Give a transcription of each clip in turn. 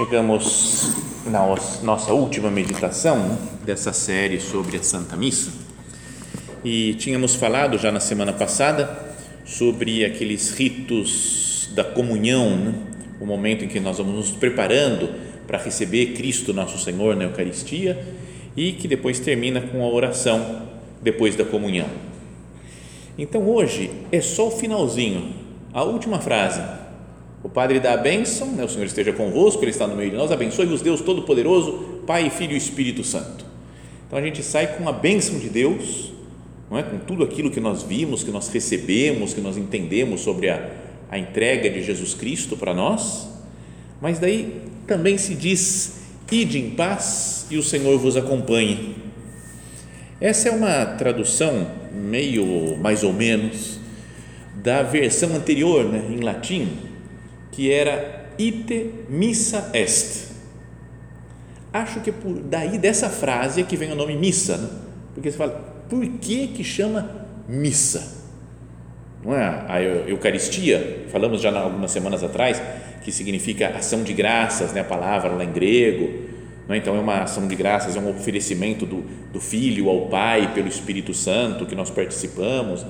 Chegamos na nossa última meditação dessa série sobre a Santa Missa e tínhamos falado já na semana passada sobre aqueles ritos da comunhão, né? o momento em que nós vamos nos preparando para receber Cristo nosso Senhor na Eucaristia e que depois termina com a oração depois da comunhão. Então hoje é só o finalzinho, a última frase o Padre dá a bênção, né? o Senhor esteja convosco, Ele está no meio de nós, abençoe-vos Deus Todo-Poderoso, Pai, Filho e Espírito Santo. Então a gente sai com a bênção de Deus, não é? com tudo aquilo que nós vimos, que nós recebemos, que nós entendemos sobre a, a entrega de Jesus Cristo para nós, mas daí também se diz: ide em paz e o Senhor vos acompanhe. Essa é uma tradução meio mais ou menos da versão anterior, né, em latim, que era ite missa est. Acho que por daí dessa frase é que vem o nome missa, né? porque você fala, por que que chama missa? Não é a Eucaristia, falamos já algumas semanas atrás, que significa ação de graças, né? a palavra lá em grego, é? então é uma ação de graças, é um oferecimento do, do Filho ao Pai pelo Espírito Santo que nós participamos,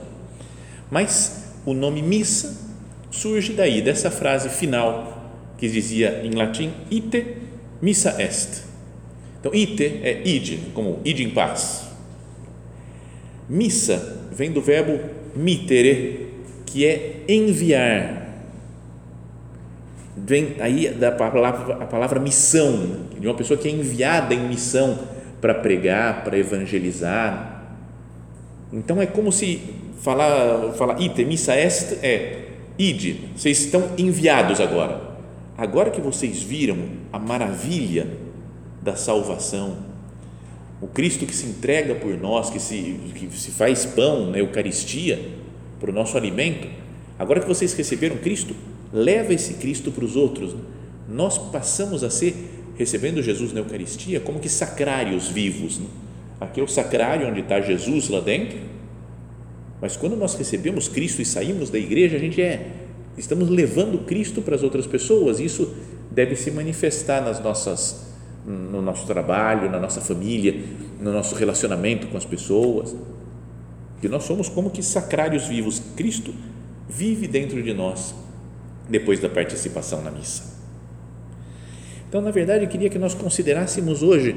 mas o nome missa surge daí, dessa frase final que dizia em latim ite missa est. Então, ite é ide, como ide em paz. Missa vem do verbo mitere, que é enviar. Vem aí da palavra, a palavra missão, de uma pessoa que é enviada em missão para pregar, para evangelizar. Então é como se falar, falar ite missa est é Ide, vocês estão enviados agora. Agora que vocês viram a maravilha da salvação, o Cristo que se entrega por nós, que se, que se faz pão na Eucaristia, para o nosso alimento, agora que vocês receberam Cristo, leva esse Cristo para os outros. Nós passamos a ser, recebendo Jesus na Eucaristia, como que sacrários vivos. Né? Aqui é o sacrário onde está Jesus lá dentro, mas quando nós recebemos Cristo e saímos da igreja, a gente é estamos levando Cristo para as outras pessoas. Isso deve se manifestar nas nossas no nosso trabalho, na nossa família, no nosso relacionamento com as pessoas. Que nós somos como que sacrários vivos. Cristo vive dentro de nós depois da participação na missa. Então, na verdade, eu queria que nós considerássemos hoje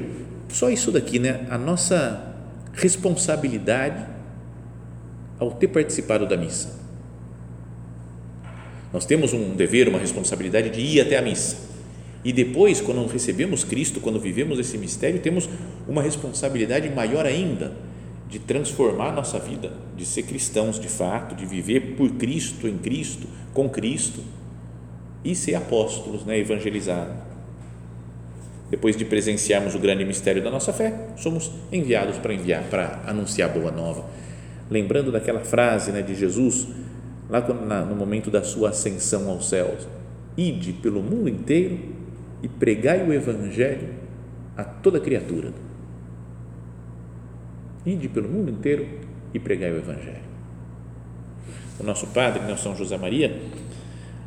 só isso daqui, né? A nossa responsabilidade ao ter participado da missa. Nós temos um dever, uma responsabilidade de ir até a missa. E depois, quando recebemos Cristo, quando vivemos esse mistério, temos uma responsabilidade maior ainda de transformar a nossa vida, de ser cristãos de fato, de viver por Cristo, em Cristo, com Cristo e ser apóstolos, né, evangelizar. Depois de presenciarmos o grande mistério da nossa fé, somos enviados para enviar, para anunciar a boa nova lembrando daquela frase né, de Jesus, lá no momento da sua ascensão aos céus: Ide pelo mundo inteiro e pregai o Evangelho a toda criatura. Ide pelo mundo inteiro e pregai o Evangelho. O nosso padre, né, São José Maria,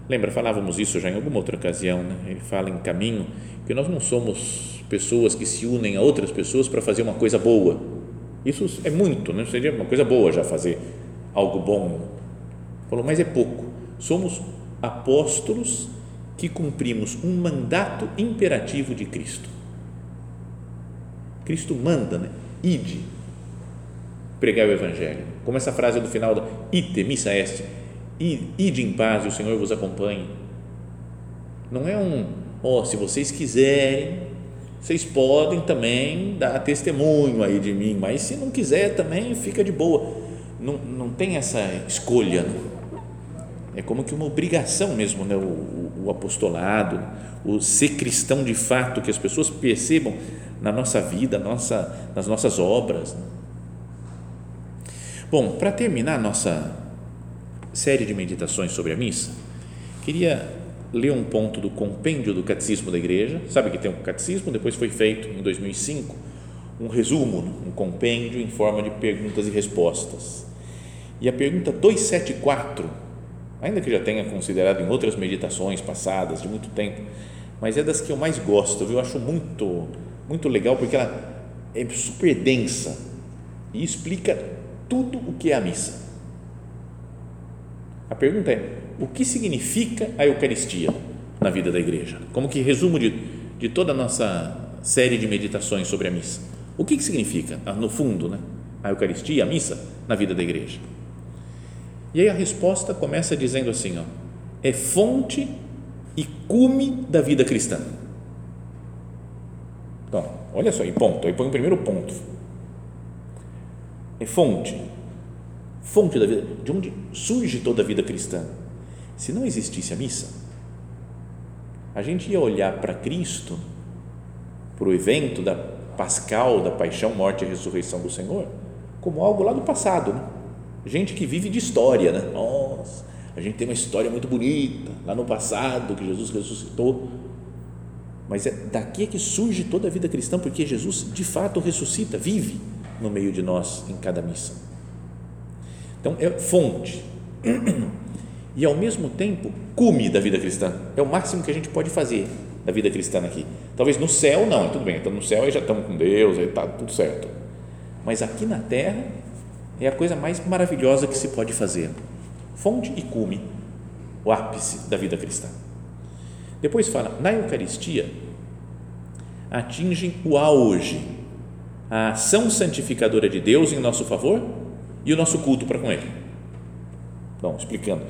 lembra, falávamos isso já em alguma outra ocasião, né? ele fala em caminho que nós não somos pessoas que se unem a outras pessoas para fazer uma coisa boa, isso é muito, né? seria uma coisa boa já fazer algo bom. Falou, mas é pouco. Somos apóstolos que cumprimos um mandato imperativo de Cristo. Cristo manda, né? Ide, pregar o Evangelho. Como essa frase do final da ite, missa est, ide em paz e o Senhor vos acompanhe. Não é um, ó, oh, se vocês quiserem, vocês podem também dar testemunho aí de mim, mas se não quiser também fica de boa. Não, não tem essa escolha. Né? É como que uma obrigação mesmo, né? o, o, o apostolado, o ser cristão de fato, que as pessoas percebam na nossa vida, nossa, nas nossas obras. Né? Bom, para terminar a nossa série de meditações sobre a missa, queria ler um ponto do compêndio do Catecismo da Igreja. Sabe que tem um catecismo, depois foi feito em 2005 um resumo, um compêndio em forma de perguntas e respostas. E a pergunta 274, ainda que já tenha considerado em outras meditações passadas de muito tempo, mas é das que eu mais gosto, viu? eu acho muito, muito legal porque ela é super densa e explica tudo o que é a missa. A pergunta é: o que significa a Eucaristia na vida da igreja? Como que resumo de, de toda a nossa série de meditações sobre a missa? O que, que significa, ah, no fundo, né, a Eucaristia, a missa, na vida da igreja? E aí a resposta começa dizendo assim: ó, é fonte e cume da vida cristã. Então, olha só, e ponto, aí põe o primeiro ponto. É fonte, fonte da vida, de onde surge toda a vida cristã se não existisse a missa, a gente ia olhar para Cristo, para o evento da pascal, da paixão, morte e ressurreição do Senhor, como algo lá do passado. Né? Gente que vive de história, né? Nossa, a gente tem uma história muito bonita lá no passado que Jesus ressuscitou. Mas é daqui que surge toda a vida cristã, porque Jesus de fato ressuscita, vive no meio de nós em cada missa. Então é fonte. e ao mesmo tempo cume da vida cristã. É o máximo que a gente pode fazer da vida cristã aqui. Talvez no céu não, tudo bem, então no céu aí já estamos com Deus, aí está tudo certo. Mas aqui na terra é a coisa mais maravilhosa que se pode fazer. Fonte e cume, o ápice da vida cristã. Depois fala, na Eucaristia atingem o auge, a ação santificadora de Deus em nosso favor e o nosso culto para com Ele. Bom, explicando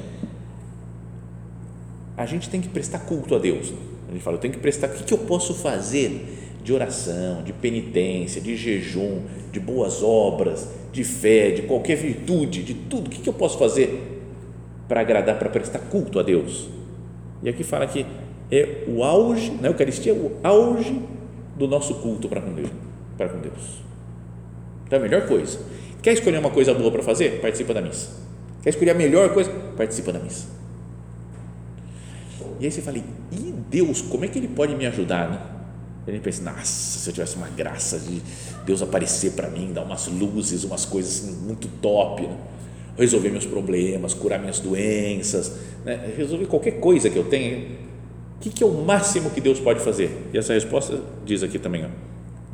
a gente tem que prestar culto a Deus. A gente fala, eu tenho que prestar, o que, eu posso fazer de oração, de penitência, de jejum, de boas obras, de fé, de qualquer virtude, de tudo, o que, que eu posso fazer para agradar, para prestar culto a Deus? E aqui fala que é o auge, na Eucaristia, o auge do nosso culto para com Deus. Para com Deus. Então, a melhor coisa. Quer escolher uma coisa boa para fazer? Participa da missa. Quer escolher a melhor coisa? Participa da missa. E aí você fala, e Deus, como é que ele pode me ajudar? Né? Gente pensa, nossa, se eu tivesse uma graça de Deus aparecer para mim, dar umas luzes, umas coisas assim, muito top, né? resolver meus problemas, curar minhas doenças, né? resolver qualquer coisa que eu tenha. O que, que, é o máximo que Deus pode fazer? E essa resposta diz aqui também, ó,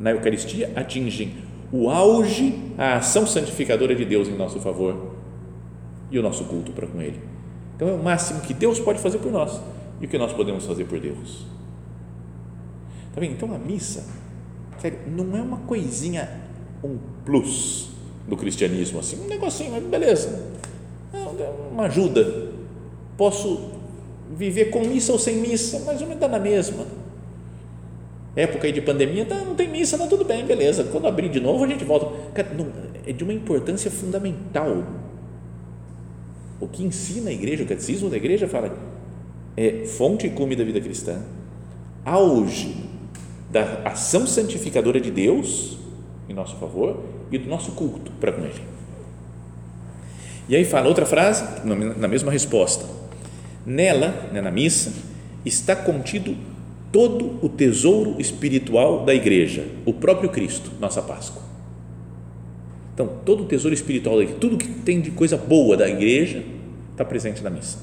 na Eucaristia atingem o auge, a ação santificadora de Deus em nosso favor e o nosso culto para com Ele. Então é o máximo que Deus pode fazer por nós e o que nós podemos fazer por Deus. Tá bem? Então a missa, sério, não é uma coisinha, um plus do cristianismo, assim, um negocinho, beleza, é uma ajuda. Posso viver com missa ou sem missa, mas ou menos dá na mesma. Época aí de pandemia, tá, não tem missa, tá tudo bem, beleza. Quando abrir de novo, a gente volta. Cara, não, é de uma importância fundamental. O que ensina a igreja, o catecismo da igreja fala é fonte e cume da vida cristã, auge da ação santificadora de Deus em nosso favor e do nosso culto para com Ele. E aí fala outra frase, na mesma resposta. Nela, né, na missa, está contido todo o tesouro espiritual da igreja, o próprio Cristo, nossa Páscoa. Então, todo o tesouro espiritual da igreja, tudo que tem de coisa boa da igreja está presente na missa.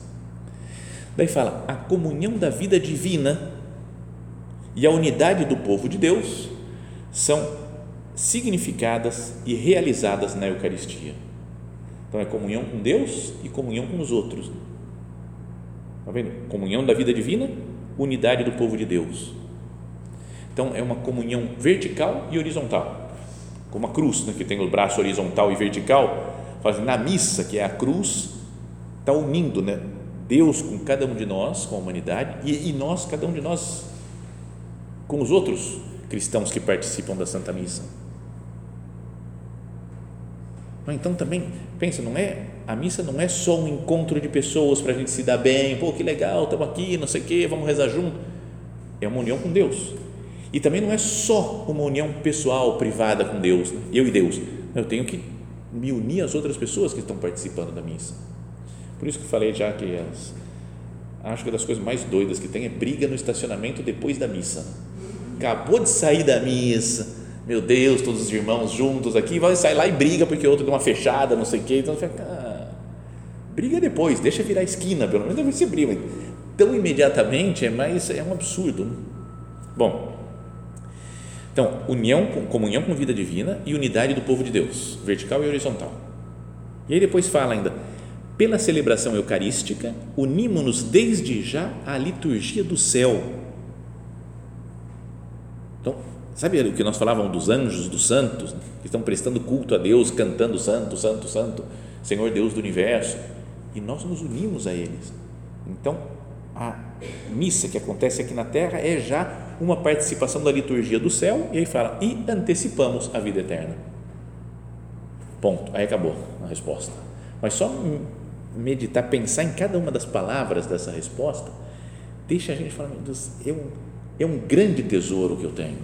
Daí fala: a comunhão da vida divina e a unidade do povo de Deus são significadas e realizadas na Eucaristia. Então é comunhão com Deus e comunhão com os outros. Está vendo? Comunhão da vida divina, unidade do povo de Deus. Então, é uma comunhão vertical e horizontal. Como a cruz, né, que tem o braço horizontal e vertical, na missa, que é a cruz, está unindo né, Deus com cada um de nós, com a humanidade, e, e nós, cada um de nós, com os outros cristãos que participam da Santa Missa. Então também, pensa, não é a missa não é só um encontro de pessoas para a gente se dar bem, pô, que legal, estamos aqui, não sei o quê, vamos rezar junto. É uma união com Deus. E também não é só uma união pessoal, privada com Deus, né? eu e Deus. Eu tenho que me unir às outras pessoas que estão participando da missa. Por isso que falei já que as, acho que uma das coisas mais doidas que tem é briga no estacionamento depois da missa. Acabou de sair da missa, meu Deus, todos os irmãos juntos aqui, vai sair lá e briga porque o outro deu uma fechada, não sei o quê. Então fica, ah, briga depois, deixa virar esquina, pelo menos se briga. Tão imediatamente é mais é um absurdo. Né? Bom, então, união, comunhão com vida divina e unidade do povo de Deus, vertical e horizontal. E aí depois fala ainda, pela celebração eucarística, unimos-nos desde já à liturgia do céu. Então, sabe o que nós falávamos dos anjos, dos santos, que estão prestando culto a Deus, cantando santo, santo, santo, Senhor Deus do universo, e nós nos unimos a eles. Então, a missa que acontece aqui na terra é já uma participação da liturgia do céu, e aí fala, e antecipamos a vida eterna. Ponto. Aí acabou a resposta. Mas só meditar, pensar em cada uma das palavras dessa resposta, deixa a gente falar, meu Deus, é um, é um grande tesouro que eu tenho.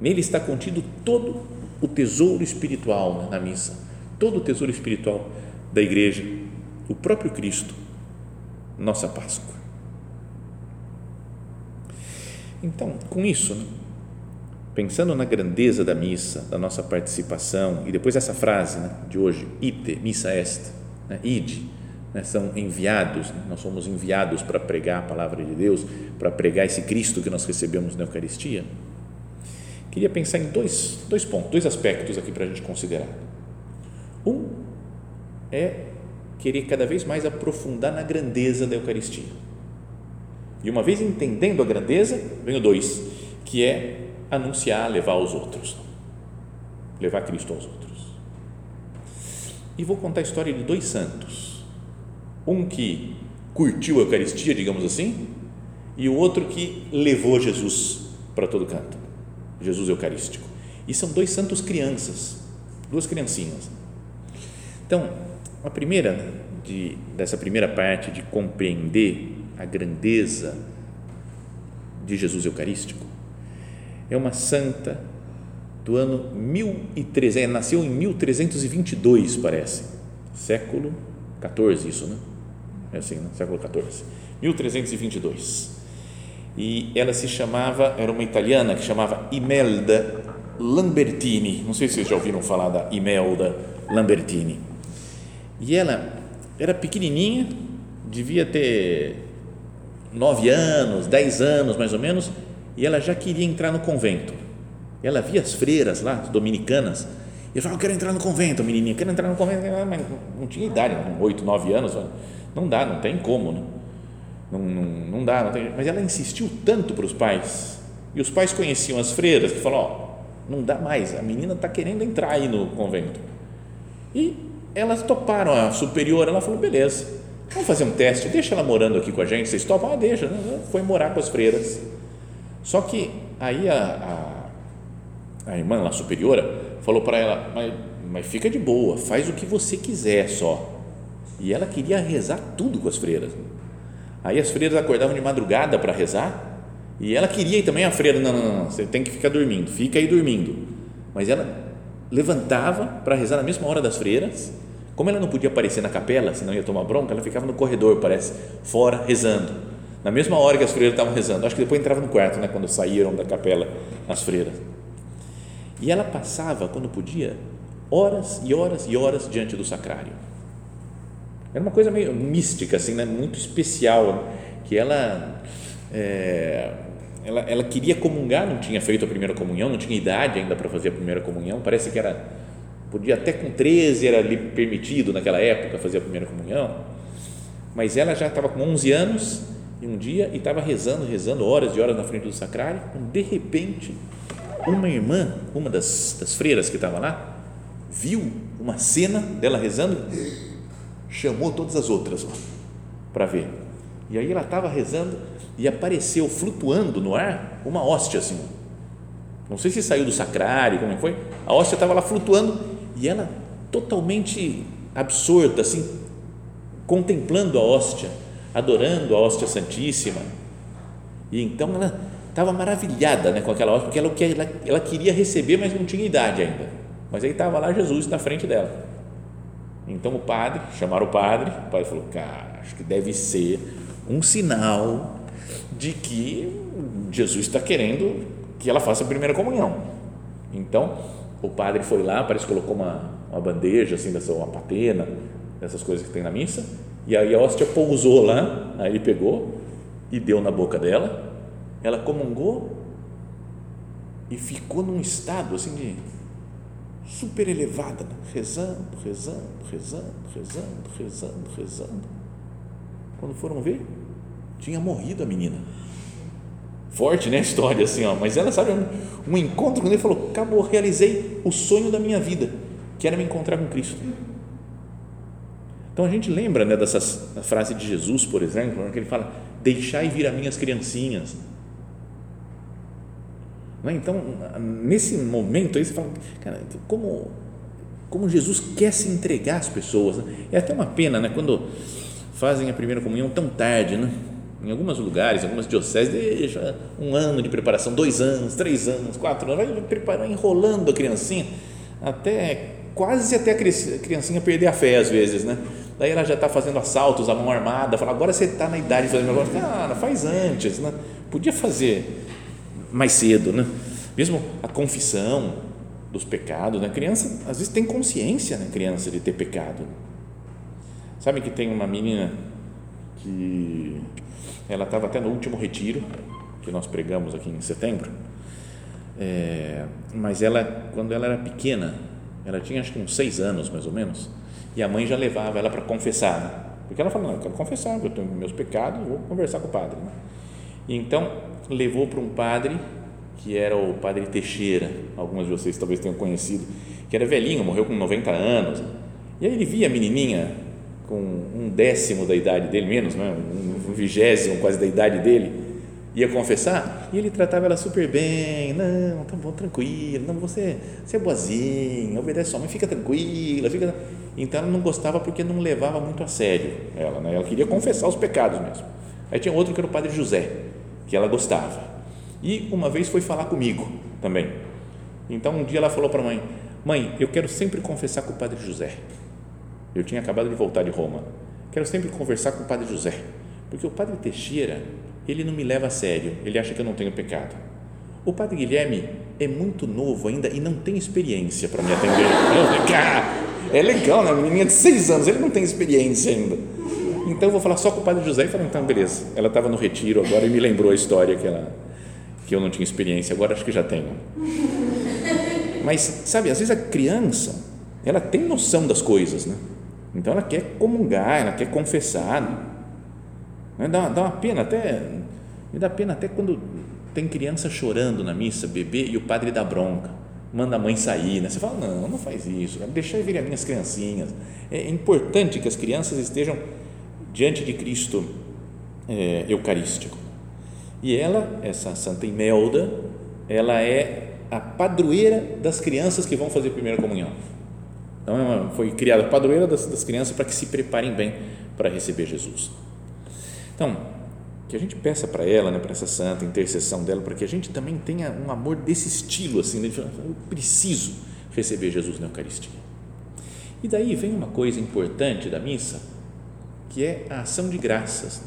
Nele está contido todo o tesouro espiritual na missa, todo o tesouro espiritual da igreja, o próprio Cristo, nossa Páscoa. Então, com isso, né, pensando na grandeza da missa, da nossa participação, e depois essa frase né, de hoje, ite, missa est, né, ide, né, são enviados, né, nós somos enviados para pregar a palavra de Deus, para pregar esse Cristo que nós recebemos na Eucaristia. Queria pensar em dois, dois pontos, dois aspectos aqui para a gente considerar. Um é querer cada vez mais aprofundar na grandeza da Eucaristia e uma vez entendendo a grandeza, vem o dois, que é anunciar, levar aos outros. Levar Cristo aos outros. E vou contar a história de dois santos. Um que curtiu a Eucaristia, digamos assim, e o outro que levou Jesus para todo canto. Jesus Eucarístico. E são dois santos crianças, duas criancinhas. Então, a primeira de, dessa primeira parte de compreender a grandeza de Jesus Eucarístico. É uma santa do ano 1300, é, nasceu em 1322, parece, século 14, isso, né? É assim, né? século 14, 1322. E ela se chamava, era uma italiana que chamava Imelda Lambertini. Não sei se vocês já ouviram falar da Imelda Lambertini. E ela era pequenininha, devia ter nove anos, dez anos mais ou menos, e ela já queria entrar no convento. Ela via as freiras lá, as dominicanas, e falava, eu quero entrar no convento, menininha, quero entrar no convento, mas não tinha idade, oito, nove anos, não dá, não tem como, né? não, não, não dá, não tem, mas ela insistiu tanto para os pais, e os pais conheciam as freiras, que falaram, ó, não dá mais, a menina está querendo entrar aí no convento, e elas toparam, a superior, ela falou, beleza, Vamos fazer um teste, deixa ela morando aqui com a gente, vocês topam? Ah, deixa. Né? Foi morar com as freiras. Só que aí a, a, a irmã lá superiora falou para ela, mas, mas fica de boa, faz o que você quiser só. E ela queria rezar tudo com as freiras. Aí as freiras acordavam de madrugada para rezar e ela queria também a freira, não, não, não, você tem que ficar dormindo, fica aí dormindo. Mas ela levantava para rezar na mesma hora das freiras como ela não podia aparecer na capela, senão ia tomar bronca, ela ficava no corredor, parece, fora, rezando. Na mesma hora que as freiras estavam rezando. Acho que depois entrava no quarto, né, quando saíram da capela as freiras. E ela passava, quando podia, horas e horas e horas diante do sacrário. Era uma coisa meio mística, assim, né? muito especial, que ela, é, ela, ela queria comungar, não tinha feito a primeira comunhão, não tinha idade ainda para fazer a primeira comunhão, parece que era podia até com 13 era ali permitido naquela época fazer a primeira comunhão, mas ela já estava com 11 anos e um dia e estava rezando, rezando horas e horas na frente do sacrário, quando de repente uma irmã, uma das, das freiras que estava lá, viu uma cena dela rezando, chamou todas as outras para ver. E aí ela estava rezando e apareceu flutuando no ar uma hóstia assim. Não sei se saiu do sacrário, como é foi. A hóstia estava lá flutuando e ela totalmente absorta, assim, contemplando a hóstia, adorando a hóstia santíssima. E então ela estava maravilhada né, com aquela hóstia, porque ela, ela, ela queria receber, mas não tinha idade ainda. Mas aí estava lá Jesus na frente dela. Então o padre, chamaram o padre, o padre falou, cara, acho que deve ser um sinal de que Jesus está querendo que ela faça a primeira comunhão. Então, o padre foi lá, parece que colocou uma, uma bandeja, assim, dessa, uma patena, dessas coisas que tem na missa, e aí a hóstia pousou lá, aí ele pegou e deu na boca dela, ela comungou e ficou num estado assim de super elevada, rezando, rezando, rezando, rezando, rezando, rezando. Quando foram ver, tinha morrido a menina. Forte, né? A história assim, ó. Mas ela sabe um, um encontro quando ele falou: acabou, realizei o sonho da minha vida, que era me encontrar com Cristo. Então a gente lembra né, dessa frase de Jesus, por exemplo, que ele fala: Deixai vir a minhas criancinhas. Né? Então, nesse momento aí você fala, cara, como, como Jesus quer se entregar às pessoas. Né? É até uma pena, né? Quando fazem a primeira comunhão tão tarde, né? Em alguns lugares, algumas dioceses, deixa um ano de preparação, dois anos, três anos, quatro anos, vai preparando, enrolando a criancinha, até quase até a criancinha perder a fé às vezes, né? Daí ela já está fazendo assaltos à mão armada, fala, agora você está na idade de fazer negócio. Cara, faz antes, né? Podia fazer mais cedo, né? Mesmo a confissão dos pecados, né? A criança às vezes tem consciência, né? Criança de ter pecado. Sabe que tem uma menina que ela estava até no último retiro que nós pregamos aqui em setembro, é, mas ela quando ela era pequena, ela tinha acho que uns seis anos mais ou menos, e a mãe já levava ela para confessar, né? porque ela falou não, eu quero confessar, eu tenho meus pecados, vou conversar com o padre. Né? E então levou para um padre que era o padre Teixeira, alguns de vocês talvez tenham conhecido, que era velhinho, morreu com 90 anos. E aí ele via a menininha com um décimo da idade dele, menos, né? um vigésimo quase da idade dele, ia confessar e ele tratava ela super bem. Não, tá bom, tranquilo. Não, você, você é boazinha, obedece sua mãe, fica tranquila. Fica... Então ela não gostava porque não levava muito a sério ela, né? Ela queria confessar os pecados mesmo. Aí tinha outro que era o padre José, que ela gostava. E uma vez foi falar comigo também. Então um dia ela falou para a mãe: Mãe, eu quero sempre confessar com o Padre José. Eu tinha acabado de voltar de Roma. Quero sempre conversar com o Padre José, porque o Padre Teixeira ele não me leva a sério. Ele acha que eu não tenho pecado. O Padre Guilherme é muito novo ainda e não tem experiência para me atender. é legal, né? Menina de seis anos, ele não tem experiência ainda. Então eu vou falar só com o Padre José e falei, então beleza. Ela estava no retiro agora e me lembrou a história que ela que eu não tinha experiência, agora acho que já tenho. Mas, sabe, às vezes a criança, ela tem noção das coisas, né? Então ela quer comungar, ela quer confessar. Né? Dá, dá uma pena até, me dá pena até quando tem criança chorando na missa, bebê, e o padre dá bronca, manda a mãe sair, né? Você fala, não, não faz isso, deixa eu vir as minhas criancinhas. É importante que as crianças estejam diante de Cristo é, Eucarístico. E ela, essa Santa Imelda, ela é a padroeira das crianças que vão fazer a primeira comunhão. Então, ela foi criada a padroeira das, das crianças para que se preparem bem para receber Jesus. Então, que a gente peça para ela, né, para essa santa intercessão dela, para que a gente também tenha um amor desse estilo, assim, né, eu preciso receber Jesus na Eucaristia. E daí vem uma coisa importante da missa, que é a ação de graças.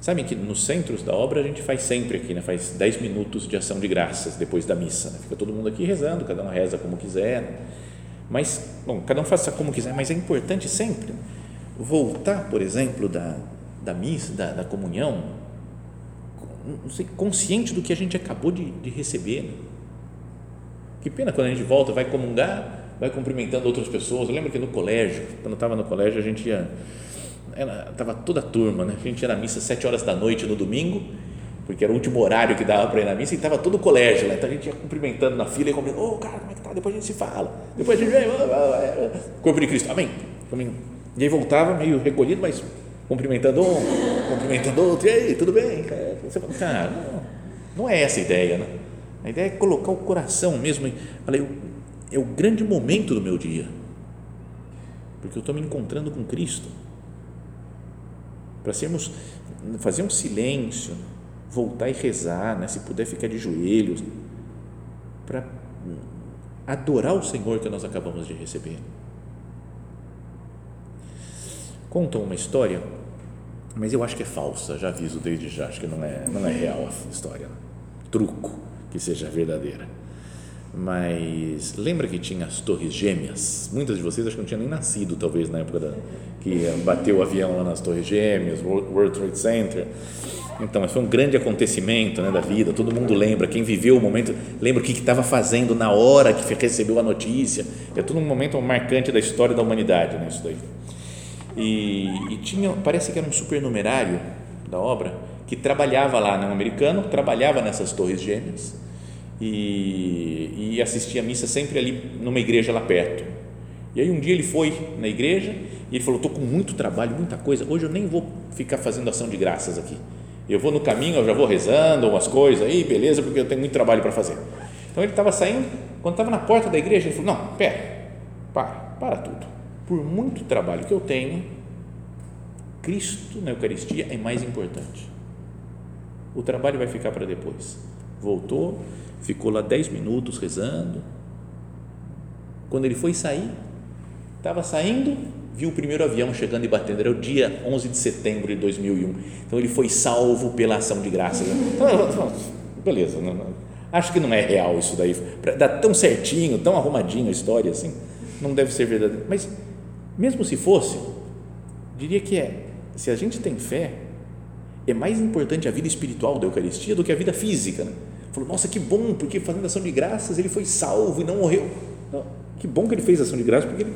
Sabem que nos centros da obra a gente faz sempre aqui, né? faz 10 minutos de ação de graças depois da missa. Né? Fica todo mundo aqui rezando, cada um reza como quiser. Né? Mas, bom, cada um faça como quiser, mas é importante sempre voltar, por exemplo, da, da missa, da, da comunhão, sei, consciente do que a gente acabou de, de receber. Né? Que pena quando a gente volta, vai comungar, vai cumprimentando outras pessoas. Eu lembro que no colégio, quando eu estava no colégio, a gente ia estava toda a turma, né? A gente ia na missa sete horas da noite no domingo, porque era o último horário que dava para ir na missa, e estava todo o colégio lá, então a gente ia cumprimentando na fila e cumprimentando, ô oh, cara, como é que tá? Depois a gente se fala, depois a gente vem, corpo de Cristo, amém. E aí voltava meio recolhido, mas cumprimentando um, cumprimentando outro, e aí, tudo bem? Você cara, não, não é essa a ideia, né? A ideia é colocar o coração mesmo, falei, é o grande momento do meu dia, porque eu estou me encontrando com Cristo, para sermos, fazer um silêncio, voltar e rezar, né? se puder ficar de joelhos, para adorar o Senhor que nós acabamos de receber. Contam uma história, mas eu acho que é falsa, já aviso desde já, acho que não é, não é real a história. Truco que seja verdadeira. Mas lembra que tinha as Torres Gêmeas? Muitas de vocês acho que não tinham nem nascido, talvez, na época da, que bateu o avião lá nas Torres Gêmeas, World Trade Center. Então, foi um grande acontecimento né, da vida, todo mundo lembra, quem viveu o momento, lembra o que estava fazendo na hora que recebeu a notícia. É todo um momento marcante da história da humanidade, né, isso daí. E, e tinha, parece que era um supernumerário da obra que trabalhava lá, né, um americano, trabalhava nessas Torres Gêmeas e, e assistia a missa sempre ali numa igreja lá perto. E aí um dia ele foi na igreja e ele falou: estou com muito trabalho, muita coisa. Hoje eu nem vou ficar fazendo ação de graças aqui. Eu vou no caminho, eu já vou rezando umas coisas aí, beleza, porque eu tenho muito trabalho para fazer. Então ele estava saindo, quando estava na porta da igreja, ele falou: Não, pera, para, para tudo. Por muito trabalho que eu tenho, Cristo na Eucaristia é mais importante. O trabalho vai ficar para depois. Voltou, ficou lá dez minutos rezando. Quando ele foi sair, estava saindo, viu o primeiro avião chegando e batendo. Era o dia 11 de setembro de 2001. Então ele foi salvo pela ação de. Então, beleza, não, não, acho que não é real isso daí. Dá tão certinho, tão arrumadinho a história assim, não deve ser verdadeiro. Mas mesmo se fosse, diria que é. Se a gente tem fé, é mais importante a vida espiritual da Eucaristia do que a vida física. Né? Falou, nossa, que bom, porque fazendo ação de graças ele foi salvo e não morreu. Não, que bom que ele fez ação de graças, porque ele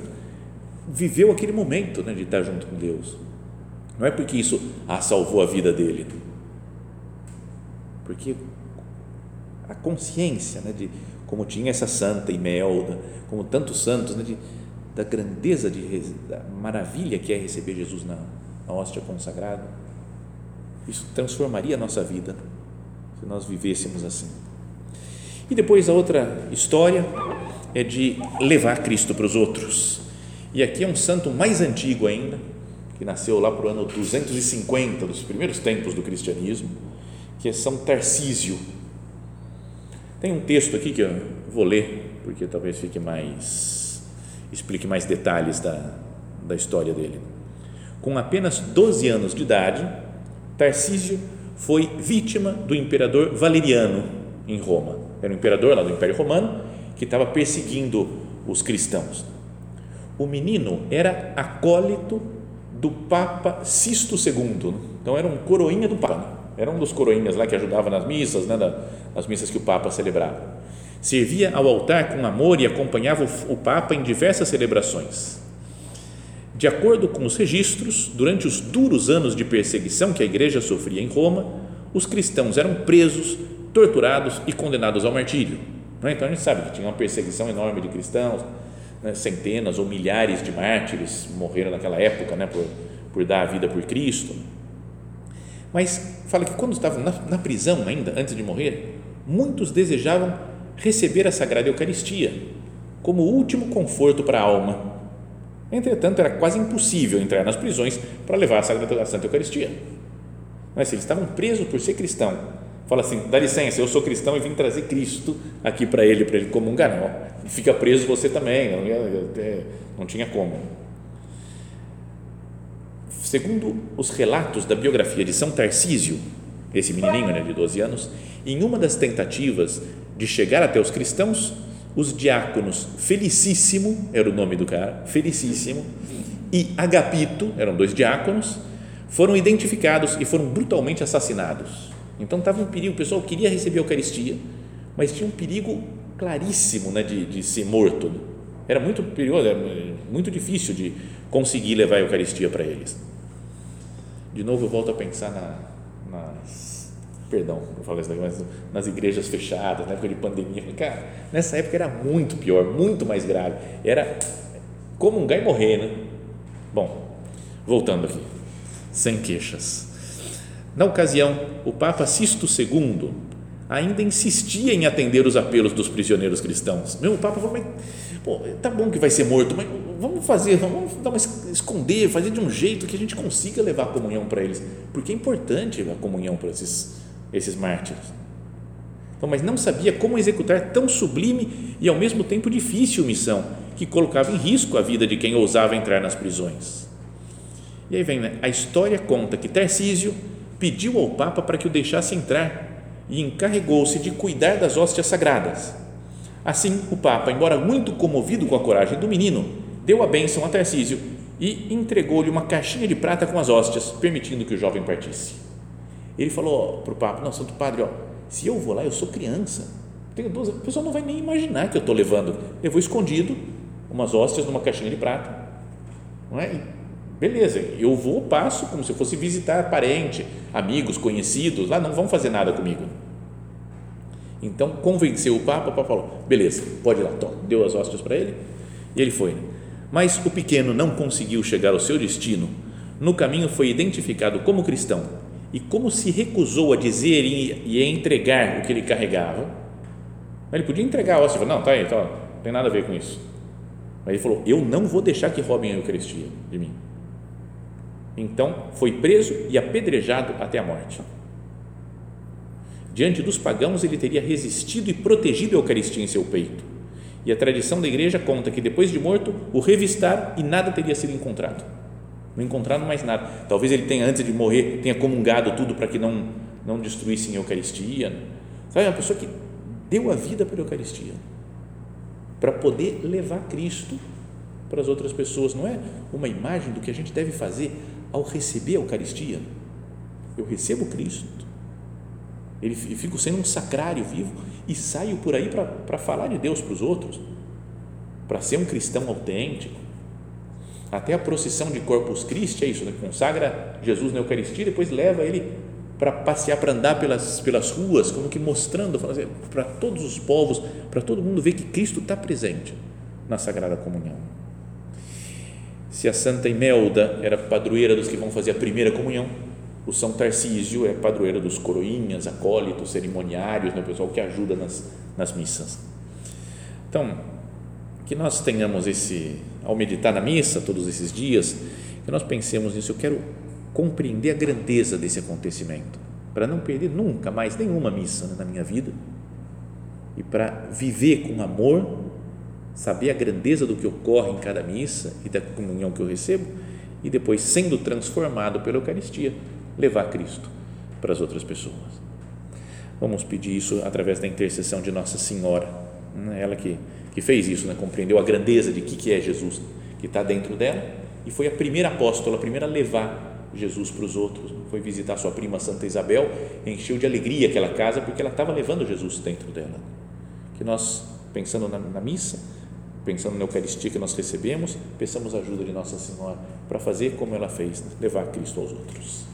viveu aquele momento né, de estar junto com Deus. Não é porque isso ah, salvou a vida dele, porque a consciência né, de como tinha essa santa Imelda, como tantos santos, né, de, da grandeza, de, da maravilha que é receber Jesus na, na hóstia consagrada, isso transformaria a nossa vida se nós vivêssemos assim. E depois a outra história é de levar Cristo para os outros. E aqui é um santo mais antigo ainda, que nasceu lá para o ano 250 dos primeiros tempos do cristianismo, que é São Tarcísio. Tem um texto aqui que eu vou ler, porque talvez fique mais explique mais detalhes da, da história dele. Com apenas 12 anos de idade, Tarcísio foi vítima do imperador Valeriano em Roma. Era um imperador lá do Império Romano que estava perseguindo os cristãos. O menino era acólito do Papa Sisto II, então era um coroinha do Papa, era um dos coroinhas lá que ajudava nas missas, né, nas missas que o Papa celebrava. Servia ao altar com amor e acompanhava o Papa em diversas celebrações. De acordo com os registros, durante os duros anos de perseguição que a igreja sofria em Roma, os cristãos eram presos, torturados e condenados ao martírio. É? Então a gente sabe que tinha uma perseguição enorme de cristãos, né? centenas ou milhares de mártires morreram naquela época né? por, por dar a vida por Cristo. Mas fala que quando estavam na, na prisão ainda, antes de morrer, muitos desejavam receber a Sagrada Eucaristia como último conforto para a alma Entretanto, era quase impossível entrar nas prisões para levar a, Sagrada, a Santa Eucaristia. Mas eles estavam presos por ser cristão. Fala assim, dá licença, eu sou cristão e vim trazer Cristo aqui para ele, para ele comungar. Não, fica preso você também, não, não tinha como. Segundo os relatos da biografia de São Tarcísio, esse menininho né, de 12 anos, em uma das tentativas de chegar até os cristãos, os diáconos Felicíssimo, era o nome do cara, Felicíssimo, e Agapito, eram dois diáconos, foram identificados e foram brutalmente assassinados. Então estava um perigo, o pessoal queria receber a Eucaristia, mas tinha um perigo claríssimo né, de, de ser morto. Era muito perigoso, era muito difícil de conseguir levar a Eucaristia para eles. de novo eu volto a pensar na, nas, perdão, eu falo isso daqui, mas nas igrejas fechadas, na época de pandemia, cara, nessa época era muito pior, muito mais grave, era comungar e morrer, né? Bom, voltando aqui, sem queixas. Na ocasião, o Papa Sisto II ainda insistia em atender os apelos dos prisioneiros cristãos. Meu, o Papa falou, mas, pô, tá bom que vai ser morto, mas vamos fazer, vamos dar uma, esconder, fazer de um jeito que a gente consiga levar a comunhão para eles, porque é importante a comunhão para esses, esses mártires. Então, mas não sabia como executar tão sublime e ao mesmo tempo difícil missão, que colocava em risco a vida de quem ousava entrar nas prisões. E aí vem, né? a história conta que Tarcísio pediu ao Papa para que o deixasse entrar e encarregou-se de cuidar das hóstias sagradas. Assim, o Papa, embora muito comovido com a coragem do menino, deu a bênção a Tarcísio e entregou-lhe uma caixinha de prata com as hóstias, permitindo que o jovem partisse. Ele falou para o Papa: Não, Santo Padre, ó, se eu vou lá, eu sou criança, tenho 12 o pessoal não vai nem imaginar que eu estou levando. Eu vou escondido umas hóstias numa caixinha de prata. Não é? Beleza, eu vou, passo como se fosse visitar parente, amigos, conhecidos, lá não vão fazer nada comigo. Então convenceu o Papa, o Papa falou: beleza, pode ir lá, deu as hóstias para ele e ele foi. Mas o pequeno não conseguiu chegar ao seu destino. No caminho foi identificado como cristão e como se recusou a dizer e a entregar o que ele carregava. Ele podia entregar a hóstia, falou, não, tá aí, tá, não tem nada a ver com isso. Mas ele falou: eu não vou deixar que roubem a Eucaristia de mim. Então foi preso e apedrejado até a morte. Diante dos pagãos, ele teria resistido e protegido a Eucaristia em seu peito. E a tradição da igreja conta que depois de morto, o revistaram e nada teria sido encontrado. Não encontraram mais nada. Talvez ele tenha, antes de morrer, tenha comungado tudo para que não, não destruíssem a Eucaristia. Sabe, uma pessoa que deu a vida pela Eucaristia para poder levar Cristo para as outras pessoas. Não é uma imagem do que a gente deve fazer ao receber a Eucaristia, eu recebo Cristo, ele fico sendo um sacrário vivo e saio por aí para falar de Deus para os outros, para ser um cristão autêntico. Até a procissão de Corpus Christi é isso, né? consagra Jesus na Eucaristia depois leva ele para passear, para andar pelas, pelas ruas, como que mostrando assim, para todos os povos, para todo mundo ver que Cristo está presente na Sagrada Comunhão se a Santa Imelda era padroeira dos que vão fazer a primeira comunhão, o São Tarcísio é padroeira dos coroinhas, acólitos, cerimoniários, né, o pessoal que ajuda nas, nas missas. Então, que nós tenhamos esse, ao meditar na missa todos esses dias, que nós pensemos nisso. Eu quero compreender a grandeza desse acontecimento, para não perder nunca mais nenhuma missa né, na minha vida e para viver com amor saber a grandeza do que ocorre em cada missa e da comunhão que eu recebo e depois, sendo transformado pela Eucaristia, levar Cristo para as outras pessoas. Vamos pedir isso através da intercessão de Nossa Senhora, né? ela que, que fez isso, né? compreendeu a grandeza de que, que é Jesus, que está dentro dela e foi a primeira apóstola, a primeira a levar Jesus para os outros. Foi visitar sua prima Santa Isabel, encheu de alegria aquela casa porque ela estava levando Jesus dentro dela. Que nós, pensando na, na missa, pensando na Eucaristia que nós recebemos, peçamos a ajuda de Nossa Senhora para fazer como ela fez, levar Cristo aos outros.